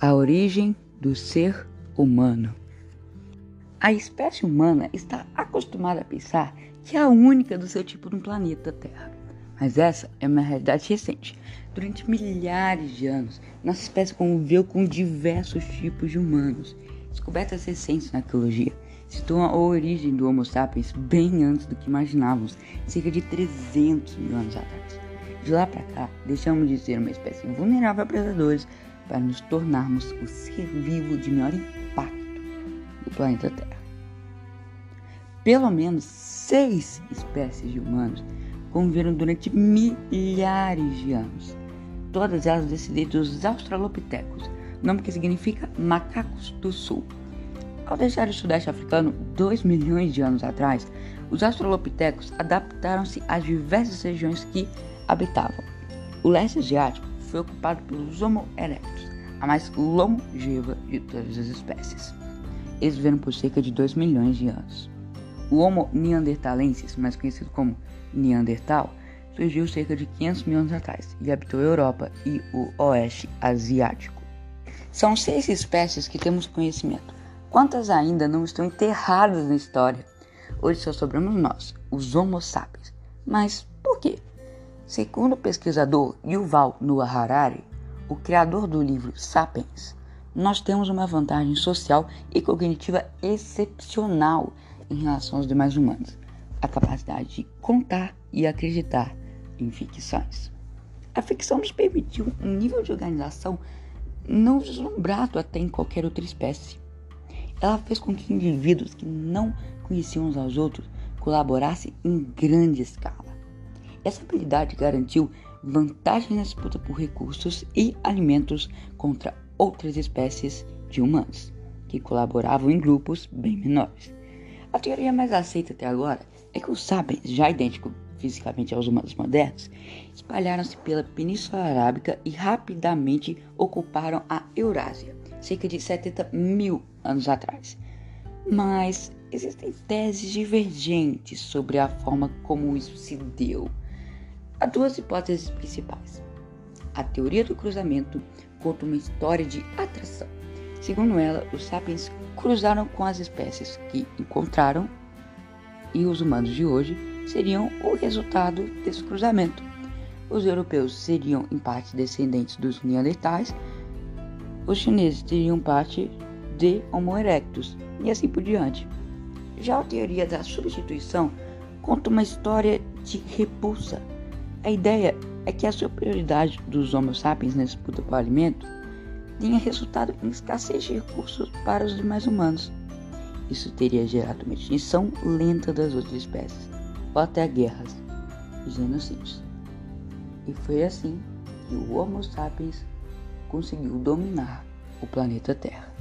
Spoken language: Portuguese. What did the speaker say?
A origem do ser humano. A espécie humana está acostumada a pensar que é a única do seu tipo no planeta Terra. Mas essa é uma realidade recente. Durante milhares de anos, nossa espécie conviveu com diversos tipos de humanos. Descobertas recentes na arqueologia situam a origem do Homo sapiens bem antes do que imaginávamos, cerca de 300 mil anos atrás. De lá para cá, deixamos de ser uma espécie vulnerável a predadores para nos tornarmos o ser vivo de maior impacto do planeta Terra. Pelo menos seis espécies de humanos conviveram durante milhares de anos. Todas elas descendentes dos Australopithecus, nome que significa macacos do sul. Ao deixar o sudeste africano dois milhões de anos atrás, os Australopithecus adaptaram-se às diversas regiões que habitavam. O leste asiático foi ocupado pelos Homo erectus, a mais longeva de todas as espécies. Eles viveram por cerca de 2 milhões de anos. O Homo neanderthalensis, mais conhecido como Neandertal, surgiu cerca de 500 mil anos atrás e habitou a Europa e o Oeste Asiático. São seis espécies que temos conhecimento. Quantas ainda não estão enterradas na história? Hoje só sobramos nós, os Homo sapiens. Mas? Segundo o pesquisador Yuval Noah Harari, o criador do livro Sapiens, nós temos uma vantagem social e cognitiva excepcional em relação aos demais humanos: a capacidade de contar e acreditar em ficções. A ficção nos permitiu um nível de organização não vislumbrado até em qualquer outra espécie. Ela fez com que indivíduos que não conheciam uns aos outros colaborassem em grande escala. Essa habilidade garantiu vantagem na disputa por recursos e alimentos contra outras espécies de humanos, que colaboravam em grupos bem menores. A teoria mais aceita até agora é que os sapiens, já idênticos fisicamente aos humanos modernos, espalharam-se pela Península Arábica e rapidamente ocuparam a Eurásia, cerca de 70 mil anos atrás. Mas existem teses divergentes sobre a forma como isso se deu. Há duas hipóteses principais. A teoria do cruzamento conta uma história de atração. Segundo ela, os sapiens cruzaram com as espécies que encontraram e os humanos de hoje seriam o resultado desse cruzamento. Os europeus seriam em parte descendentes dos neandertais, os chineses teriam parte de Homo erectus e assim por diante. Já a teoria da substituição conta uma história de repulsa a ideia é que a superioridade dos Homo sapiens na disputa por alimento tenha resultado em escassez de recursos para os demais humanos. Isso teria gerado uma extinção lenta das outras espécies, ou até guerras e genocídios. E foi assim que o Homo sapiens conseguiu dominar o planeta Terra.